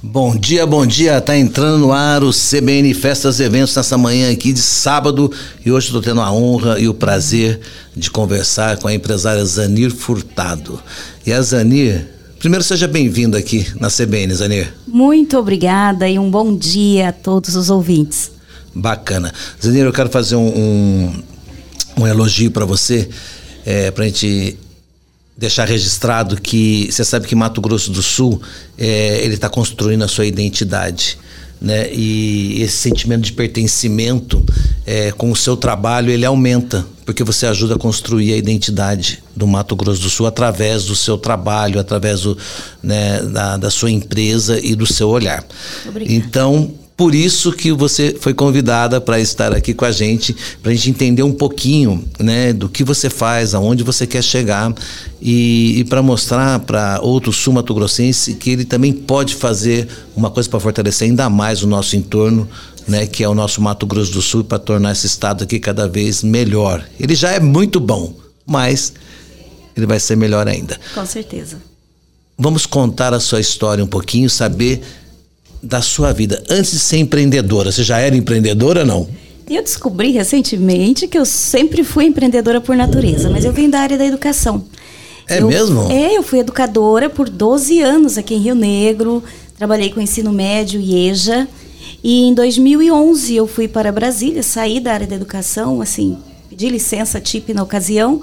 Bom dia, bom dia. Tá entrando no ar o CBN Festas e Eventos nessa manhã aqui de sábado e hoje estou tendo a honra e o prazer de conversar com a empresária Zanir Furtado. E a Zanir, primeiro seja bem-vindo aqui na CBN, Zanir. Muito obrigada e um bom dia a todos os ouvintes. Bacana. Zanir, eu quero fazer um, um, um elogio para você, é, para a gente deixar registrado que você sabe que Mato Grosso do Sul é, ele está construindo a sua identidade. Né? E esse sentimento de pertencimento é, com o seu trabalho ele aumenta porque você ajuda a construir a identidade do Mato Grosso do Sul através do seu trabalho, através do, né, da, da sua empresa e do seu olhar. Obrigada. Então por isso que você foi convidada para estar aqui com a gente, para a gente entender um pouquinho né, do que você faz, aonde você quer chegar e, e para mostrar para outro sul-mato-grossense que ele também pode fazer uma coisa para fortalecer ainda mais o nosso entorno, né, que é o nosso Mato Grosso do Sul, para tornar esse estado aqui cada vez melhor. Ele já é muito bom, mas ele vai ser melhor ainda. Com certeza. Vamos contar a sua história um pouquinho, saber da sua vida antes de ser empreendedora? Você já era empreendedora ou não? Eu descobri recentemente que eu sempre fui empreendedora por natureza, mas eu venho da área da educação. É eu, mesmo? É, eu fui educadora por 12 anos aqui em Rio Negro, trabalhei com ensino médio e EJA. E em 2011 eu fui para Brasília, saí da área da educação, assim, pedi licença TIP na ocasião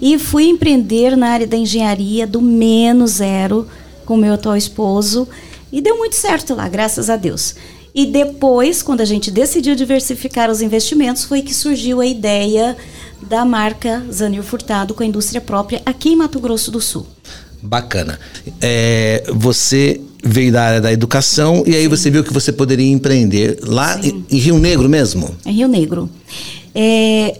e fui empreender na área da engenharia do menos zero com meu atual esposo. E deu muito certo lá, graças a Deus. E depois, quando a gente decidiu diversificar os investimentos, foi que surgiu a ideia da marca Zanil Furtado com a indústria própria aqui em Mato Grosso do Sul. Bacana. É, você veio da área da educação e aí Sim. você viu que você poderia empreender lá em, em, Rio Negro mesmo? Em Rio Negro. É,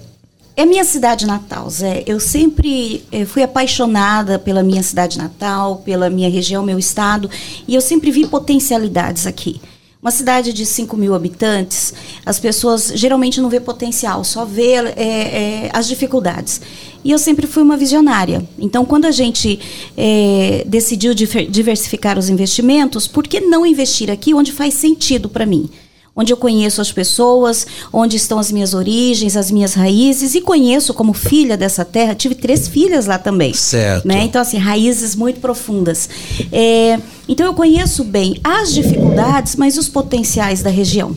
é minha cidade natal, Zé. Eu sempre eh, fui apaixonada pela minha cidade natal, pela minha região, meu estado, e eu sempre vi potencialidades aqui. Uma cidade de 5 mil habitantes, as pessoas geralmente não vê potencial, só vê é, é, as dificuldades. E eu sempre fui uma visionária. Então, quando a gente decidiu diversificar os investimentos, por que não investir aqui onde faz sentido para mim? Onde eu conheço as pessoas, onde estão as minhas origens, as minhas raízes e conheço como filha dessa terra. Tive três filhas lá também. Certo. Né? Então, assim, raízes muito profundas. É, então, eu conheço bem as dificuldades, mas os potenciais da região.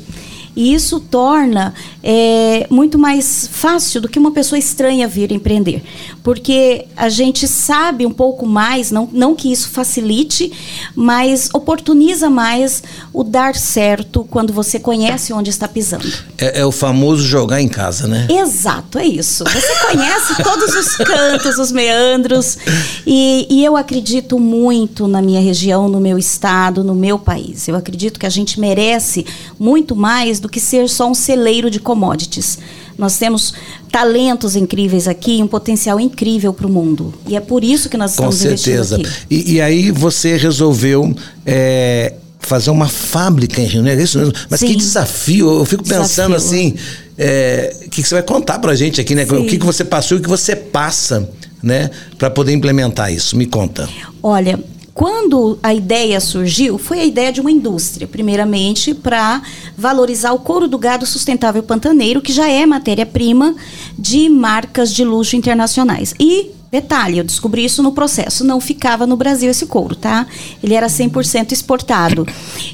E isso torna é, muito mais fácil do que uma pessoa estranha vir empreender. Porque a gente sabe um pouco mais, não, não que isso facilite, mas oportuniza mais o dar certo quando você conhece onde está pisando. É, é o famoso jogar em casa, né? Exato, é isso. Você conhece todos os cantos, os meandros. E, e eu acredito muito na minha região, no meu estado, no meu país. Eu acredito que a gente merece muito mais do que ser só um celeiro de commodities. Nós temos talentos incríveis aqui, um potencial incrível para o mundo. E é por isso que nós estamos Com certeza. E, e aí você resolveu é, fazer uma fábrica em Rio Negro, é isso mesmo? Mas Sim. que desafio! Eu fico pensando desafio. assim, é, o que, que, você vai contar para a gente aqui, né? Sim. O que, que você passou e o que você passa, né? Para poder implementar isso. Me conta. Olha, quando a ideia surgiu, foi a ideia de uma indústria, primeiramente para valorizar o couro do gado sustentável pantaneiro, que já é matéria-prima de marcas de luxo internacionais. E Detalhe, eu descobri isso no processo. Não ficava no Brasil esse couro, tá? Ele era 100% exportado.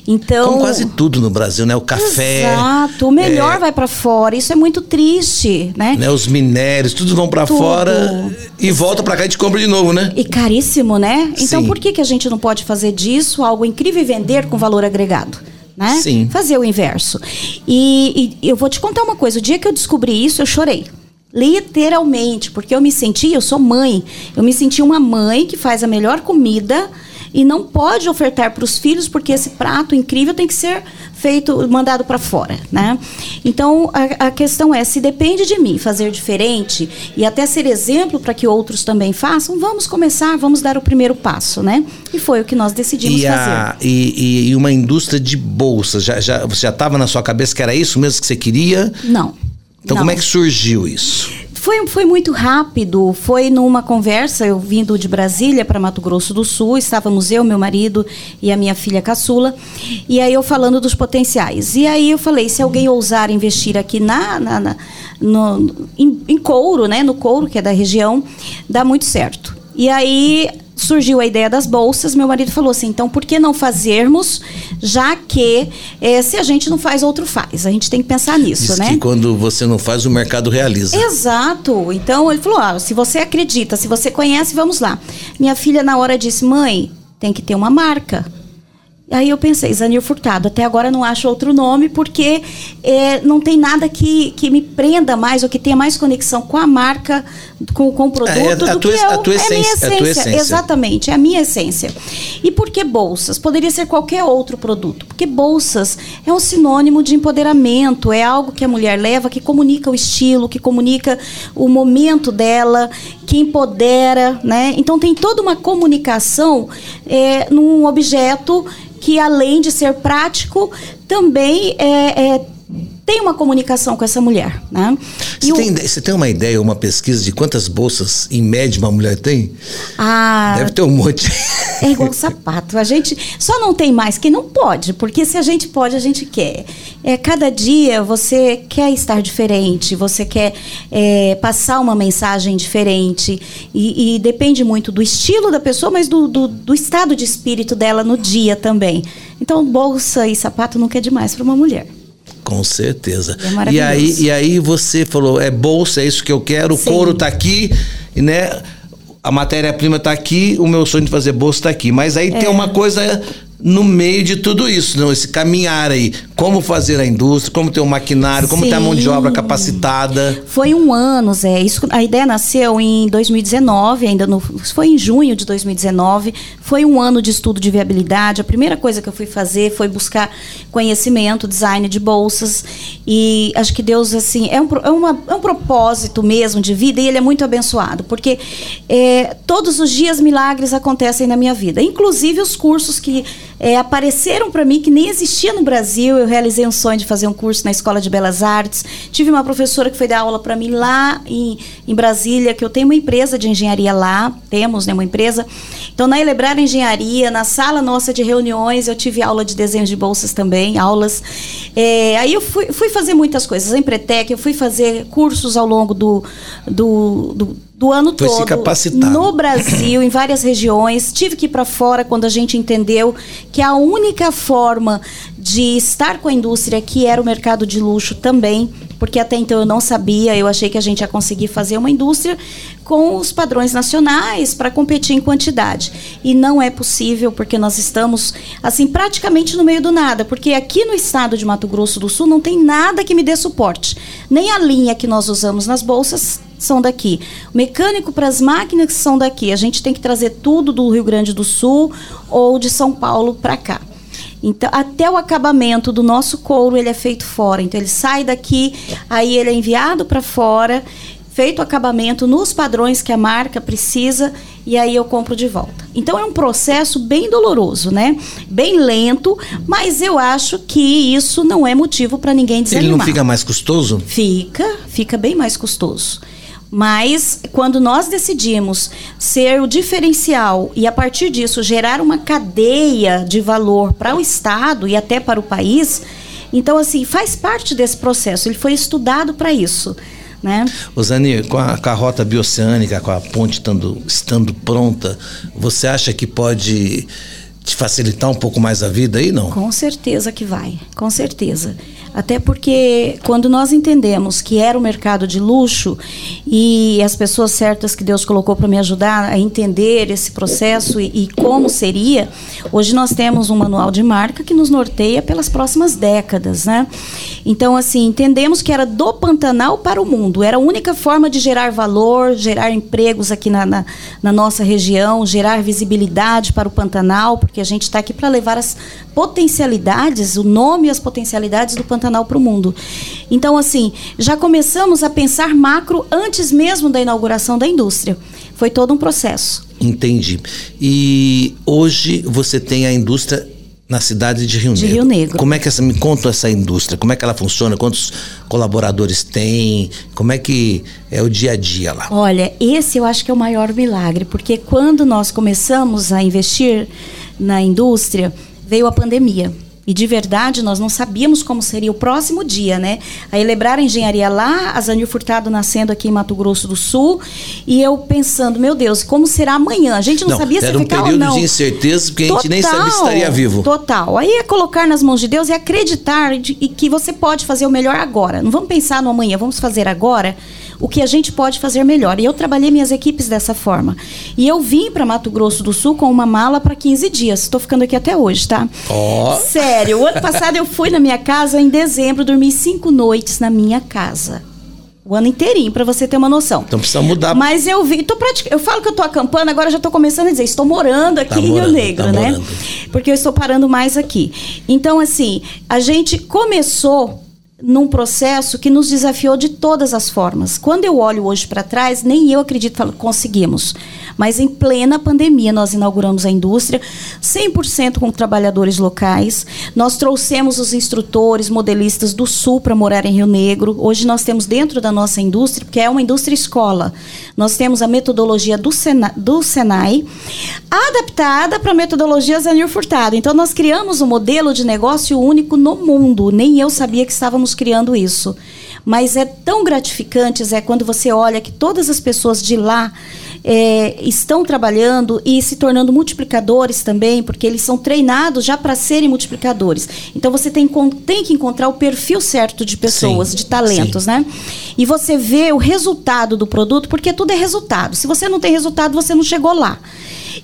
Então, Como quase tudo no Brasil, né? O café. Exato. O melhor é, vai para fora. Isso é muito triste, né? né? Os minérios, tudo vão para fora e volta para cá e a gente compra de novo, né? E caríssimo, né? Então, Sim. por que, que a gente não pode fazer disso algo incrível e vender com valor agregado? Né? Sim. Fazer o inverso. E, e eu vou te contar uma coisa. O dia que eu descobri isso, eu chorei. Literalmente, porque eu me senti, eu sou mãe, eu me senti uma mãe que faz a melhor comida e não pode ofertar para os filhos porque esse prato incrível tem que ser feito, mandado para fora, né? Então a, a, questão é se depende de mim fazer diferente e até ser exemplo para que outros também façam, vamos começar, vamos dar o primeiro passo, né? E foi o que nós decidimos e a, fazer. E, e, uma indústria de bolsas, já, já, você já estava na sua cabeça que era isso mesmo que você queria? Não. Então, Não. como é que surgiu isso? Foi, foi muito rápido. Foi numa conversa, eu vindo de Brasília para Mato Grosso do Sul, estávamos eu, meu marido e a minha filha caçula, e aí eu falando dos potenciais. E aí eu falei: se alguém ousar investir aqui na, na, na no, em, em couro, né, no couro, que é da região, dá muito certo. E aí surgiu a ideia das bolsas, meu marido falou assim: então por que não fazermos, já que é, se a gente não faz, outro faz? A gente tem que pensar nisso, Diz né? Que quando você não faz, o mercado realiza. Exato. Então ele falou: ah, se você acredita, se você conhece, vamos lá. Minha filha, na hora, disse: mãe, tem que ter uma marca. Aí eu pensei, Zanir Furtado, até agora não acho outro nome, porque é, não tem nada que, que me prenda mais ou que tenha mais conexão com a marca, com, com o produto, é, é do tua, que é, a tua essência, é a minha essência. A tua essência. Exatamente, é a minha essência. E por que bolsas? Poderia ser qualquer outro produto, porque bolsas é um sinônimo de empoderamento, é algo que a mulher leva, que comunica o estilo, que comunica o momento dela, que empodera, né? Então tem toda uma comunicação é, num objeto que além de ser prático, também é, é tem uma comunicação com essa mulher. Né? Você, tem, você tem uma ideia, uma pesquisa de quantas bolsas, em média, uma mulher tem? Ah, Deve ter um monte. É igual sapato. A gente só não tem mais que não pode, porque se a gente pode, a gente quer. É, cada dia você quer estar diferente, você quer é, passar uma mensagem diferente. E, e, depende muito do estilo da pessoa, mas do, do, do estado de espírito dela no dia também. Então, bolsa e sapato nunca é demais para uma mulher. Com certeza. É e, aí, e aí você falou, é bolsa, é isso que eu quero, Sim. o couro tá aqui, né? A matéria-prima tá aqui, o meu sonho de fazer bolsa tá aqui. Mas aí é. tem uma coisa no meio de tudo isso, não, esse caminhar aí, como fazer a indústria, como ter um maquinário, como Sim. ter a mão de obra capacitada. Foi um ano, Zé. Isso, a ideia nasceu em 2019, ainda no, foi em junho de 2019. Foi um ano de estudo de viabilidade. A primeira coisa que eu fui fazer foi buscar conhecimento, design de bolsas e acho que Deus assim é um, é, uma, é um propósito mesmo de vida e ele é muito abençoado porque é, todos os dias milagres acontecem na minha vida, inclusive os cursos que é, apareceram para mim que nem existia no Brasil. Eu realizei um sonho de fazer um curso na Escola de Belas Artes. Tive uma professora que foi dar aula para mim lá em, em Brasília, que eu tenho uma empresa de engenharia lá, temos né, uma empresa. Então, na Elebrar Engenharia, na sala nossa de reuniões, eu tive aula de desenho de bolsas também, aulas. É, aí eu fui, fui fazer muitas coisas. Em Pretec, eu fui fazer cursos ao longo do, do, do do ano Foi todo. Se. No Brasil, em várias regiões. Tive que ir para fora quando a gente entendeu que a única forma de estar com a indústria que era o mercado de luxo também, porque até então eu não sabia, eu achei que a gente ia conseguir fazer uma indústria com os padrões nacionais para competir em quantidade. E não é possível porque nós estamos assim praticamente no meio do nada, porque aqui no estado de Mato Grosso do Sul não tem nada que me dê suporte. Nem a linha que nós usamos nas bolsas são daqui. O mecânico para as máquinas são daqui. A gente tem que trazer tudo do Rio Grande do Sul ou de São Paulo para cá. Então, até o acabamento do nosso couro, ele é feito fora. Então, ele sai daqui, aí ele é enviado para fora, feito o acabamento nos padrões que a marca precisa, e aí eu compro de volta. Então, é um processo bem doloroso, né? Bem lento, mas eu acho que isso não é motivo para ninguém desanimar. Ele não fica mais custoso? Fica, fica bem mais custoso. Mas quando nós decidimos ser o diferencial e a partir disso gerar uma cadeia de valor para o Estado e até para o país, então assim faz parte desse processo. Ele foi estudado para isso. Né? Osani, com a, com a rota bioceânica, com a ponte estando, estando pronta, você acha que pode te facilitar um pouco mais a vida aí, não? Com certeza que vai, com certeza. Até porque quando nós entendemos que era o mercado de luxo e as pessoas certas que Deus colocou para me ajudar a entender esse processo e, e, como seria, hoje nós temos um manual de marca que nos norteia pelas próximas décadas, né? Então, assim, entendemos que era do Pantanal para o mundo, era a única forma de gerar valor, gerar empregos aqui na, na, na nossa região, gerar visibilidade para o Pantanal, porque a gente está aqui para levar as potencialidades, o nome e as potencialidades do Pantanal para o mundo. Então, assim, já começamos a pensar macro antes mesmo da inauguração da indústria. Foi todo um processo. Entendi. E hoje você tem a indústria na cidade de Rio De Negro. Rio Negro. Como é que essa me conta essa indústria? Como é que ela funciona? Quantos colaboradores tem? Como é que é o dia a dia lá? Olha, esse eu acho que é o maior milagre, porque quando nós começamos a investir na indústria, veio a pandemia. E de verdade nós não sabíamos como seria o próximo dia, né? Aí lembraram a engenharia lá, a Zanir Furtado nascendo aqui em Mato Grosso do Sul, e eu pensando, meu Deus, como será amanhã? A gente não, sabia se era ia um ficar ou período não. de incerteza, porque a gente nem sabia se estaria vivo. Total. Aí é colocar nas mãos de Deus e acreditar de, e que você pode fazer o melhor agora. Não vamos pensar no amanhã, vamos fazer agora o que a gente pode fazer melhor. E eu trabalhei minhas equipes dessa forma. E eu vim para Mato Grosso do Sul com uma mala para 15 dias. Estou ficando aqui até hoje, tá? Ó. Sério, o ano passado eu fui na minha casa em dezembro, dormi cinco noites na minha casa. O ano inteirinho, para você ter uma noção. Então precisa mudar. Mas eu vi, tô pratic... eu falo que eu tô acampando, agora já tô começando a dizer, estou morando aqui Tá em Rio morando, Negro, tá né? morando. Porque eu estou parando mais aqui. Então, assim, a gente começou num processo que nos desafiou de todas as formas. Quando eu olho hoje para trás, nem eu acredito que conseguimos. Mas em plena pandemia, nós inauguramos a indústria, 100% com trabalhadores locais. Nós trouxemos os instrutores, modelistas do Sul para morar em Rio Negro. Hoje nós temos dentro da nossa indústria, porque é uma indústria escola, nós temos a metodologia do, do Senai, adaptada para a metodologia Zanir Furtado. Então nós criamos um modelo de negócio único no mundo. Nem eu sabia que estávamos criando isso. Mas é tão gratificante, Zé, quando você olha que todas as pessoas de lá é, estão trabalhando e se tornando multiplicadores também, porque eles são treinados já para serem multiplicadores. Então você tem, tem que encontrar o perfil certo de pessoas, Sim, de talentos, sim. né? E você vê o resultado do produto, porque tudo é resultado. Se você não tem resultado, você não chegou lá.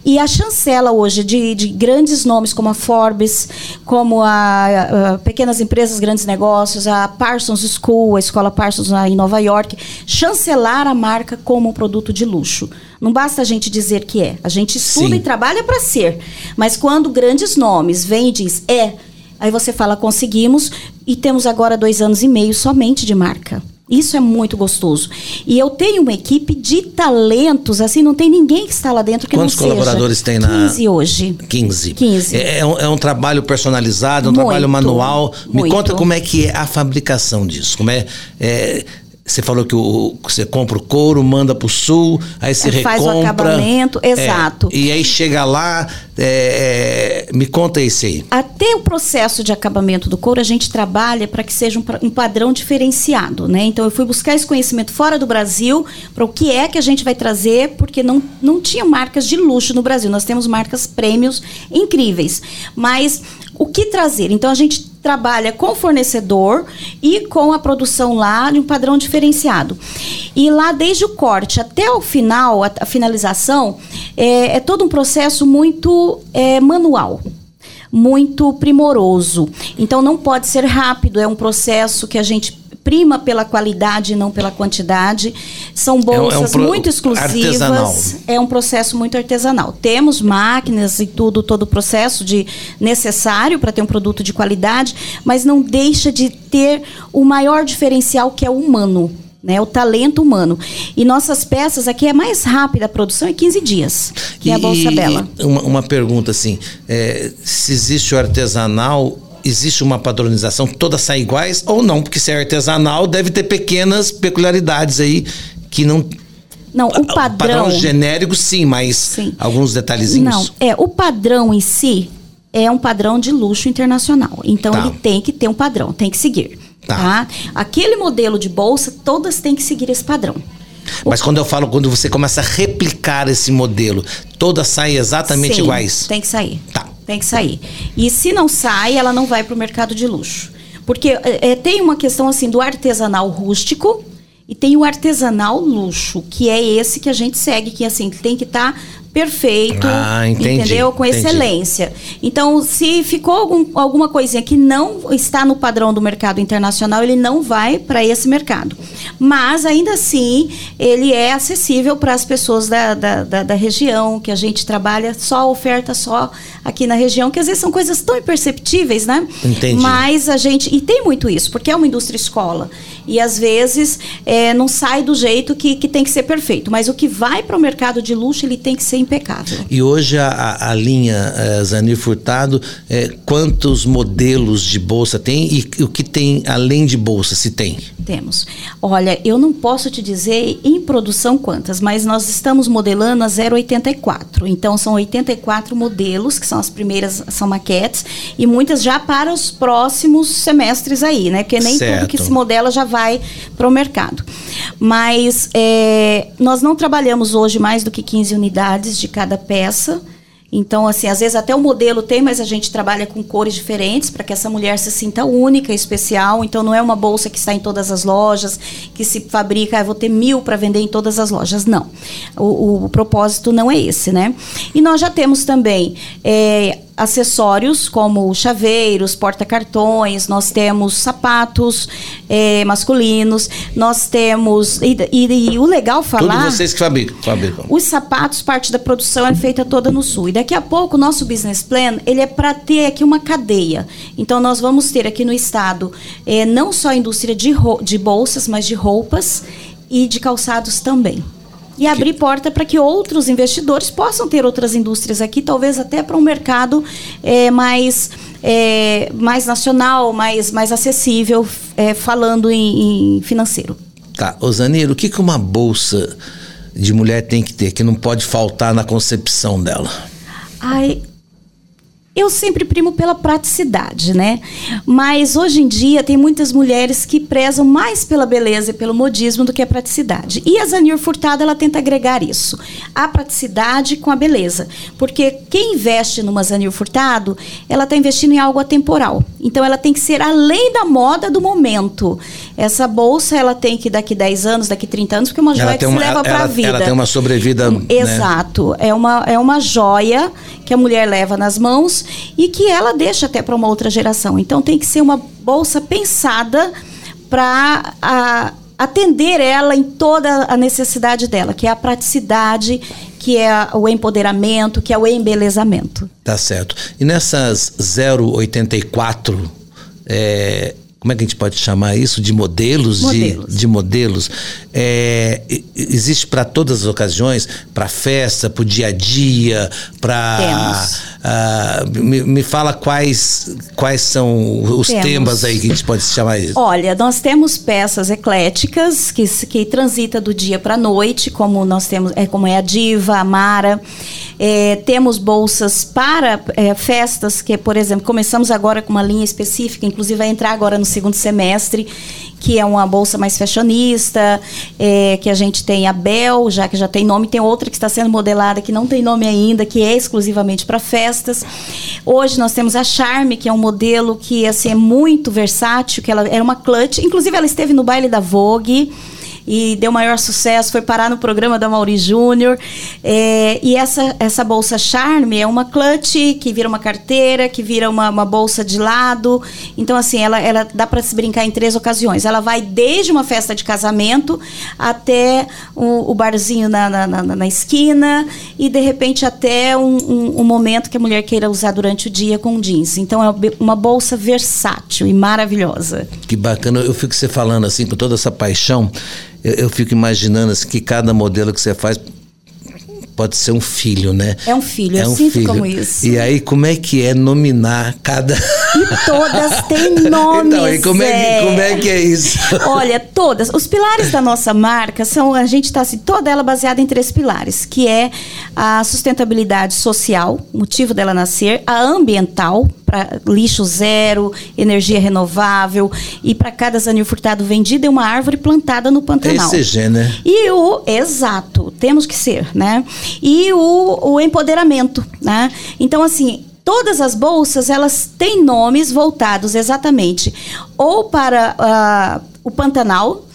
E a chancela hoje de, de grandes nomes como a Forbes, como a, a Pequenas Empresas, Grandes Negócios, a Parsons School, a escola Parsons lá em Nova York, chancelar a marca como um produto de luxo. Não basta a gente dizer que é. A gente estuda Sim. e trabalha para ser. Mas quando grandes nomes vêm e diz é, aí você fala conseguimos e temos agora dois anos e meio somente de marca. Isso é muito gostoso. E eu tenho uma equipe de talentos, assim, não tem ninguém que está lá dentro que Quantos não seja. colaboradores tem na- 15 hoje. 15. 15. É, é um, é um trabalho personalizado, é um Muito, trabalho manual. Me muito. conta como é que é a fabricação disso. Como é, é, você falou que o, você compra o couro, manda para o sul, aí você É, faz o recompra. acabamento, É, exato. e aí chega lá, é, é, me conta isso aí. Até o processo de acabamento do couro, a gente trabalha para que seja um, um padrão diferenciado, né? Então, eu fui buscar esse conhecimento fora do Brasil para o que é que a gente vai trazer, porque não, não tinha marcas de luxo no Brasil. Nós temos marcas prêmios incríveis. Mas o que trazer? Então, a gente trabalha com fornecedor e com a produção lá de um padrão diferenciado. E lá, desde o corte até o final, a, a finalização, é, é todo um processo muito é, manual muito primoroso. Então não pode ser rápido, é um processo que a gente prima pela qualidade e não pela quantidade. São bolsas pro- muito exclusivas. artesanal. É um processo muito artesanal. Temos máquinas e tudo, todo o processo de necessário para ter um produto de qualidade, mas não deixa de ter o maior diferencial que é o humano. Né, o talento humano. E nossas peças aqui é mais rápida a produção, é 15 dias, que é a Bolsa E Bela. Uma, uma pergunta assim: é, se existe o artesanal, existe uma padronização, todas saem iguais ou não? Porque se é artesanal, deve ter pequenas peculiaridades aí que não. Não, o padrão. genérico, sim, mas Sim. alguns detalhezinhos. Não, é, o padrão em si é um padrão de luxo internacional. Então Tá. ele tem que ter um padrão, tem que seguir. Tá. Tá. Aquele modelo de bolsa, todas têm que seguir esse padrão. Mas quando eu falo, quando você começa a replicar esse modelo, todas saem exatamente Sim, iguais. Tem que sair. Tá. Tem que sair. E se não sai, ela não vai para o mercado de luxo. Porque é, é, tem uma questão assim do artesanal rústico e tem o artesanal luxo, que é esse que a gente segue, que assim tem que estar perfeito, Ah, entendi, entendeu? Com entendi. excelência. Então, se ficou algum- alguma coisinha que não está no padrão do mercado internacional, ele não vai para esse mercado. Mas, ainda assim, ele é acessível para as pessoas da, da, da, da região, que a gente trabalha só oferta só aqui na região, que às vezes são coisas tão imperceptíveis, né? Entendi. Mas a gente. E tem muito isso, porque é uma indústria escola. E às vezes é, não sai do jeito que, que tem que ser perfeito. Mas o que vai para o mercado de luxo, ele tem que ser impecável. E hoje a, a linha é, Zanir Furtado, é, quantos modelos de bolsa tem e o que tem além de bolsa, se tem? Temos. Olha, eu não posso te dizer em produção quantas, mas nós estamos modelando a 084. Então são 84 modelos, que são as primeiras, são maquetes, e muitas já para os próximos semestres aí, né? Porque nem certo. tudo que se modela já vai para o mercado. Mas é, nós não trabalhamos hoje mais do que 15 unidades de cada peça. Então, assim, às vezes até o modelo tem, mas a gente trabalha com cores diferentes para que essa mulher se sinta única, especial. Então, não é uma bolsa que está em todas as lojas, que se fabrica, ah, vou ter mil para vender em todas as lojas. Não. O, o, propósito não é esse, né? E nós já temos também é, acessórios como chaveiros, porta-cartões, nós temos sapatos é, masculinos, nós temos. E, e, e, o legal falar. Tudo vocês que fabricam, fabricam. Os sapatos, parte da produção é feita toda no sul. E daqui a pouco o nosso business plan ele é para ter aqui uma cadeia. Então nós vamos ter aqui no estado é, não só a indústria de, de bolsas, mas de roupas e de calçados também e abrir porta para que outros investidores possam ter outras indústrias aqui, talvez até para um mercado é, mais, é, mais nacional, mais, mais acessível, é, falando em, em, financeiro. Tá, Osanir, o que, que uma bolsa de mulher tem que ter, que não pode faltar na concepção dela? Ai, eu sempre primo pela praticidade, né? Mas hoje em dia tem muitas mulheres que prezam mais pela beleza e pelo modismo do que a praticidade. E a Zanir Furtado ela tenta agregar isso, a praticidade com a beleza, porque quem investe numa Zanir Furtado, ela está investindo em algo atemporal. Então ela tem que ser além da moda do momento. Essa bolsa ela tem que daqui 10 anos, daqui 30 anos, porque é uma joia que uma, se leva para a vida. Ela tem uma sobrevida. Né? Exato, né? é uma é uma joia que a mulher leva nas mãos e que ela deixa até para uma outra geração. Então tem que ser uma bolsa pensada para atender ela em toda a necessidade dela, que é a praticidade, que é o empoderamento, que é o embelezamento. Tá certo. E nessas 084 é, como é que a gente pode chamar isso? De modelos? modelos. De, de modelos. É, existe para todas as ocasiões? Para festa, para o dia a dia, para. Uh, me, me, fala quais, quais são os temos. temas aí que a gente pode chamar isso. Olha, nós temos peças ecléticas que, que transita do dia para a noite, como nós temos, é, como é a Diva, a Mara. É, temos bolsas para é, festas, que, por exemplo, começamos agora com uma linha específica, inclusive vai entrar agora no segundo semestre, que é uma bolsa mais fashionista, é, que a gente tem a Bel, já que já tem nome, tem outra que está sendo modelada que não tem nome ainda, que é exclusivamente para festas. Hoje nós temos a Charme, que é um modelo que assim, é muito versátil, que ela era uma clutch, inclusive ela esteve no baile da Vogue e deu maior sucesso, foi parar no programa da Mauri Júnior. É, e essa, essa bolsa Charme é uma clutch que vira uma carteira, que vira uma, uma bolsa de lado. Então, assim, ela, ela dá para se brincar em três ocasiões. Ela vai desde uma festa de casamento até o, o barzinho na, na, na, na, esquina e, de repente, até um, um, um momento que a mulher queira usar durante o dia com jeans. Então, é uma bolsa versátil e maravilhosa. Que bacana. Eu fico você falando assim, com toda essa paixão eu, eu fico imaginando assim, que cada modelo que você faz pode ser um filho, né? É um filho, é eu um sinto filho. como isso. E aí, como é que é nominar cada. E todas têm nomes. Então, e como é, que, como é que é isso? Olha, todas. Os pilares da nossa marca são. A gente está assim, toda ela baseada em três pilares, que é a sustentabilidade social, motivo dela nascer, a ambiental, para lixo zero, energia renovável, e para cada zanil furtado vendido é uma árvore plantada no Pantanal. ECG, né? E o. Exato, temos que ser, né? e o, o empoderamento, né? Então, assim, todas as bolsas elas têm nomes voltados exatamente ou para uh, o Pantanal,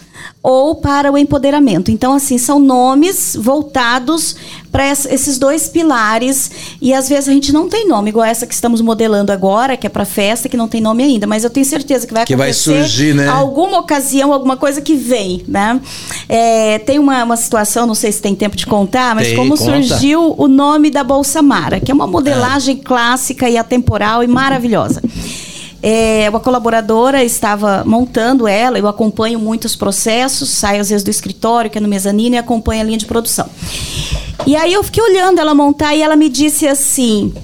ou para o empoderamento. Então, assim, são nomes voltados para esses dois pilares e às vezes a gente não tem nome, igual essa que estamos modelando agora, que é para festa, que não tem nome ainda, mas eu tenho certeza que vai que acontecer vai surgir, né? alguma ocasião, alguma coisa que vem, né? É, tem uma, uma situação, não sei se tem tempo de contar, mas tem, como conta. surgiu o nome da Bolsa Mara, que é uma modelagem é. clássica e atemporal e maravilhosa. É, uma colaboradora estava montando ela, eu acompanho muitos processos, saio às vezes do escritório, que é no mezanino, e acompanho a linha de produção. E aí eu fiquei olhando ela montar e ela me disse assim: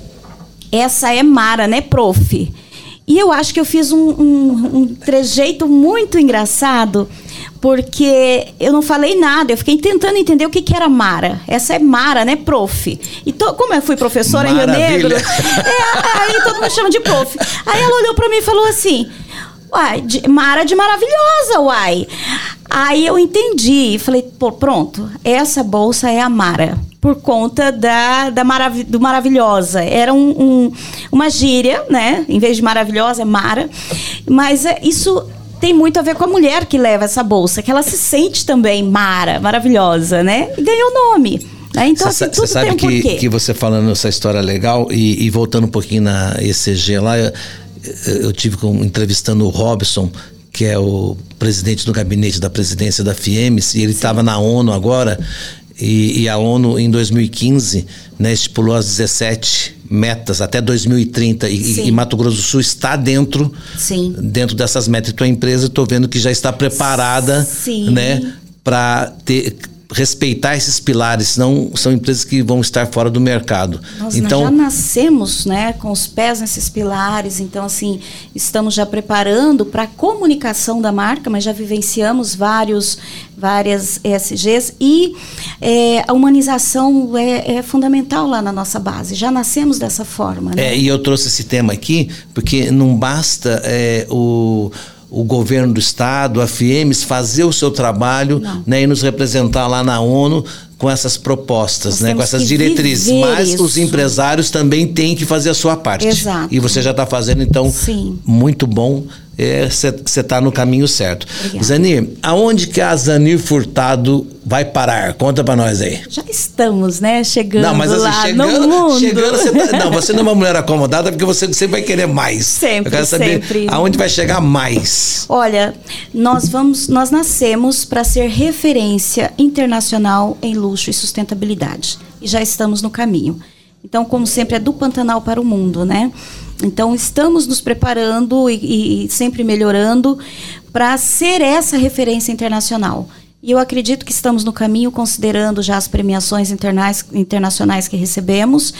essa é Mara, né, prof? E eu acho que eu fiz um, um, um trejeito muito engraçado, porque eu não falei nada, eu fiquei tentando entender o que, que era Mara. Essa é Mara, né, prof? E to, como eu fui professora Maravilha. em Rio Negro, é, aí todo mundo chama de prof. Aí ela olhou para mim e falou assim: Uai, de, Mara de maravilhosa, uai. Aí eu entendi e falei, pô, pronto, essa bolsa é a Mara por conta da, da marav do maravilhosa. Era um, um, uma gíria, né? Em vez de maravilhosa, é Mara. Mas é, isso tem muito a ver com a mulher que leva essa bolsa, que ela se sente também Mara, maravilhosa, né? E ganhou nome. Né? Então, Você assim, sabe um que, que você falando essa história legal e, e voltando um pouquinho na ECG lá, eu, eu tive com, entrevistando o Robson, que é o presidente do gabinete da presidência da FIEMS, e ele estava na ONU agora, e, e, a ONU, em 2015, né, estipulou as 17 metas até 2030 e, e, Mato Grosso do Sul está dentro Sim. dentro dessas metas. Então a empresa estou vendo que já está preparada, Sim. né, para ter respeitar esses pilares, senão são empresas que vão estar fora do mercado. Nós então, já nascemos né, com os pés nesses pilares, então assim, estamos já preparando para a comunicação da marca, mas já vivenciamos vários, várias ESGs e é, a humanização é, é, fundamental lá na nossa base, já nascemos dessa forma. Né? É, e eu trouxe esse tema aqui porque não basta é, o o governo do estado, a FIEMES, fazer o seu trabalho né, e nos representar lá na ONU com essas propostas, né, com essas diretrizes. Mas isso. os empresários também têm que fazer a sua parte. Exato. E você já está fazendo, então, Sim. muito bom você é, está no caminho certo. Obrigada. Zanir, aonde que a Zanir Furtado vai parar? Conta para nós aí. Já estamos, né? Chegando não, mas, assim, lá chegando, no mundo. Chegando, você tá, não, você não é uma mulher acomodada porque você sempre vai querer mais. Sempre, Eu quero saber sempre. aonde vai chegar mais. Olha, nós vamos, nós nascemos para ser referência internacional em luxo e sustentabilidade. E já estamos no caminho. Então, como sempre, é do Pantanal para o mundo, né? Então, estamos nos preparando e, e sempre melhorando para ser essa referência internacional. E eu acredito que estamos no caminho, considerando já as premiações internacionais que recebemos.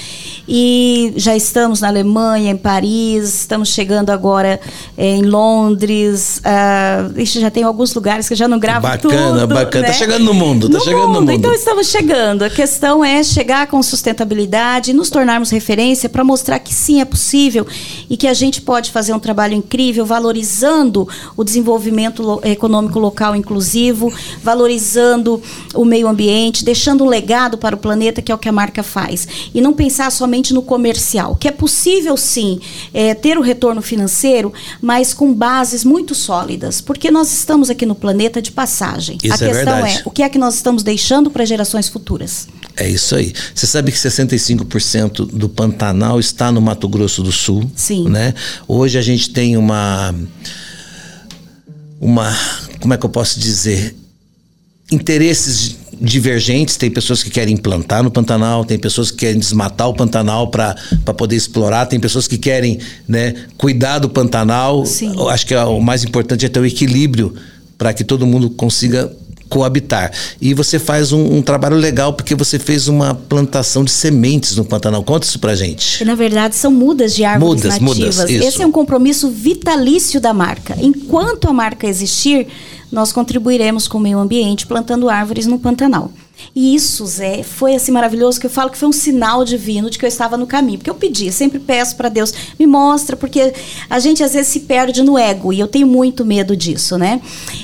E já estamos na Alemanha, em Paris, estamos chegando agora é, em Londres. Uh, já tem alguns lugares que já não gravo bacana, tudo. Bacana, bacana. Tá né? chegando no mundo, tá no chegando mundo. no mundo. Então estamos chegando. A questão é chegar com sustentabilidade, nos tornarmos referência para mostrar que sim, é possível e que a gente pode fazer um trabalho incrível, valorizando o desenvolvimento econômico local inclusivo valorizando o meio ambiente, deixando um legado para o planeta, que é o que a marca faz. E não pensar somente no comercial, que é possível sim é, ter o retorno financeiro, mas com bases muito sólidas, porque nós estamos aqui no planeta de passagem. Isso a é questão verdade. é o que é que nós estamos deixando para gerações futuras. É isso aí. Você sabe que 65% do Pantanal está no Mato Grosso do Sul. Sim. Né? Hoje a gente tem uma. Uma. Como é que eu posso dizer? Interesses divergentes. Tem pessoas que querem implantar no Pantanal, tem pessoas que querem desmatar o Pantanal para poder explorar, tem pessoas que querem né, cuidar do Pantanal. Sim. Acho que é o mais importante é ter o equilíbrio para que todo mundo consiga coabitar. E você faz um, um, trabalho legal porque você fez uma plantação de sementes no Pantanal. Conta isso pra gente. Na verdade, são mudas de árvores mudas, nativas. Mudas, Esse é um compromisso vitalício da marca. Enquanto a marca existir, nós contribuiremos com o meio ambiente plantando árvores no Pantanal. E isso, Zé, foi assim maravilhoso que eu falo que foi um sinal divino de que eu estava no caminho. Porque eu pedi, sempre peço para Deus, me mostra, porque a gente às vezes se perde no ego e eu tenho muito medo disso, né?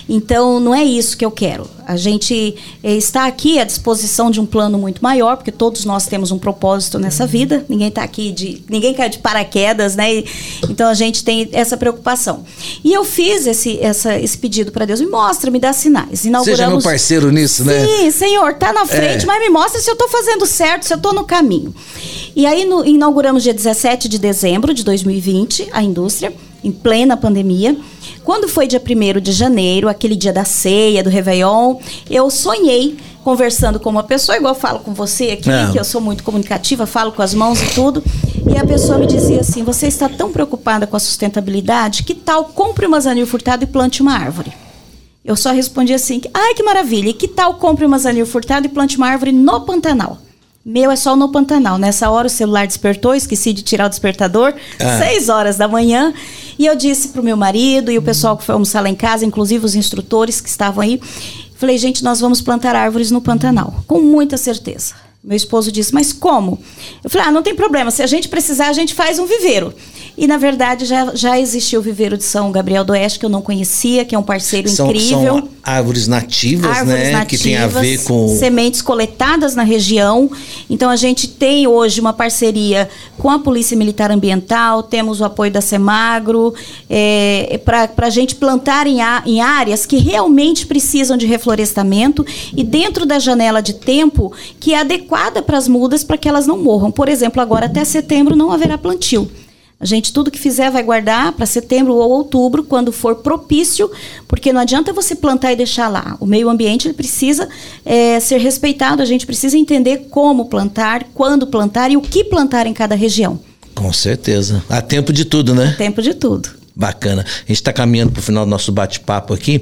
Então, não é isso que eu quero. A gente eh, está aqui à disposição de um plano muito maior, porque todos nós temos um propósito nessa vida. Ninguém está aqui de. ninguém cai de paraquedas, né? E, então a gente tem essa preocupação. E eu fiz esse, essa, esse pedido para Deus. Me mostra, me dá sinais. Inauguramos... Seja meu parceiro nisso, né? Sim, Senhor, tá na frente, é. mas me mostra se eu estou fazendo certo, se eu estou no caminho. E aí no, inauguramos dia 17 de dezembro de 2020 a indústria, em plena pandemia. Quando foi dia 1 de janeiro, aquele dia da ceia, do Réveillon, eu sonhei conversando com uma pessoa, igual eu falo com você aqui, é. que eu sou muito comunicativa, falo com as mãos e tudo. E a pessoa me dizia assim: Você está tão preocupada com a sustentabilidade, que tal compre uma zanil furtado e plante uma árvore? Eu só respondi assim: Ai, que maravilha! E que tal compre uma zanil furtado e plante uma árvore no Pantanal? Meu é só no Pantanal. Nessa hora o celular despertou, esqueci de tirar o despertador, ah. seis horas da manhã. E eu disse pro meu marido e o pessoal que foi almoçar lá em casa, inclusive os instrutores que estavam aí, falei, gente, nós vamos plantar árvores no Pantanal, com muita certeza. Meu esposo disse, mas como? Eu falei, ah, não tem problema, se a gente precisar, a gente faz um viveiro. E, na verdade, já, já existiu o viveiro de São Gabriel do Oeste, que eu não conhecia, que é um parceiro são, incrível. São árvores nativas, árvores né? Nativas, que tem a ver com... Sementes coletadas na região. Então, a gente tem hoje uma parceria com a Polícia Militar Ambiental, temos o apoio da Semagro, é, para a gente plantar em, a, em áreas que realmente precisam de reflorestamento e dentro da janela de tempo que é adequada para as mudas para que elas não morram. Por exemplo, agora até setembro não haverá plantio. A gente, tudo que fizer, vai guardar para setembro ou outubro, quando for propício, porque não adianta você plantar e deixar lá. O meio ambiente ele precisa é, ser respeitado, a gente precisa entender como plantar, quando plantar e o que plantar em cada região. Com certeza. Há tempo de tudo, né? Há tempo de tudo. Bacana. A gente está caminhando para o final do nosso bate-papo aqui.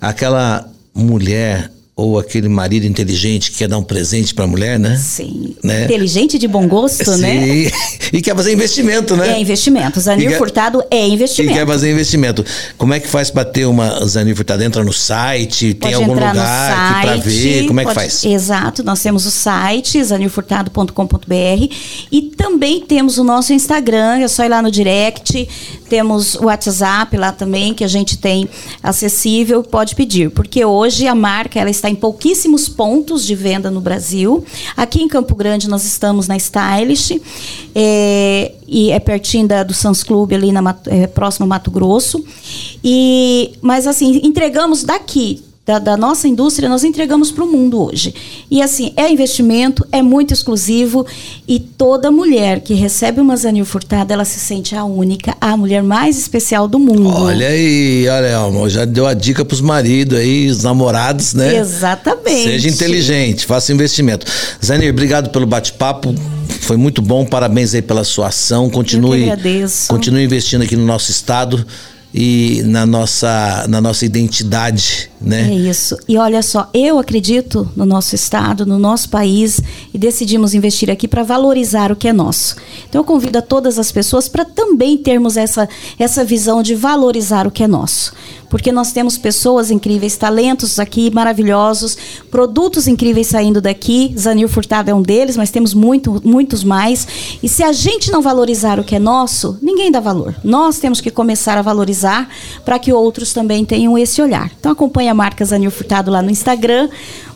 Aquela mulher ou aquele marido inteligente que quer dar um presente para a mulher, né? Sim. Né? Inteligente de bom gosto, Sim. né? e quer fazer investimento, né? É investimento. Zanir quer... Furtado é investimento. E quer fazer investimento. Como é que faz para ter uma Zanir Furtado? Entra no site, pode tem algum lugar para ver? Como é pode... que faz? Exato, nós temos o site zanirfurtado.com.br e também temos o nosso Instagram, é só ir lá no direct, temos o WhatsApp lá também que a gente tem acessível, pode pedir, porque hoje a marca ela está em pouquíssimos pontos de venda no Brasil. Aqui em Campo Grande nós estamos na Stylish, é, e é pertinho da, do Sans Club, ali na, é, próximo ao Mato Grosso. E, mas assim, entregamos daqui da, da, nossa indústria, nós entregamos para o mundo hoje. E assim, é investimento, é muito exclusivo e toda mulher que recebe uma Zanil Furtada, ela se sente a única, a mulher mais especial do mundo. Olha aí, olha, Elmo, já deu a dica para os maridos aí, os namorados, né? Exatamente. Seja inteligente, faça investimento. Zanir, obrigado pelo bate-papo. Foi muito bom, parabéns aí pela sua ação. Continue, continue investindo aqui no nosso estado e na nossa, na nossa identidade, né? É isso. E olha só, eu acredito no nosso estado, no nosso país e decidimos investir aqui para valorizar o que é nosso. Então eu convido a todas as pessoas para também termos essa, essa visão de valorizar o que é nosso porque nós temos pessoas incríveis, talentos aqui maravilhosos, produtos incríveis saindo daqui. Zanil Furtado é um deles, mas temos muito, muitos mais. E se a gente não valorizar o que é nosso, ninguém dá valor. Nós temos que começar a valorizar para que outros também tenham esse olhar. Então acompanhe a marca Zanil Furtado lá no Instagram,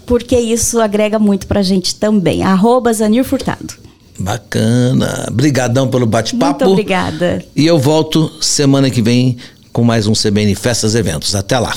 porque isso agrega muito para a gente também. Arroba Zanil Furtado. Bacana. Obrigadão pelo bate-papo. Muito obrigada. E eu volto semana que vem com mais um CBN Festas Eventos. Até lá.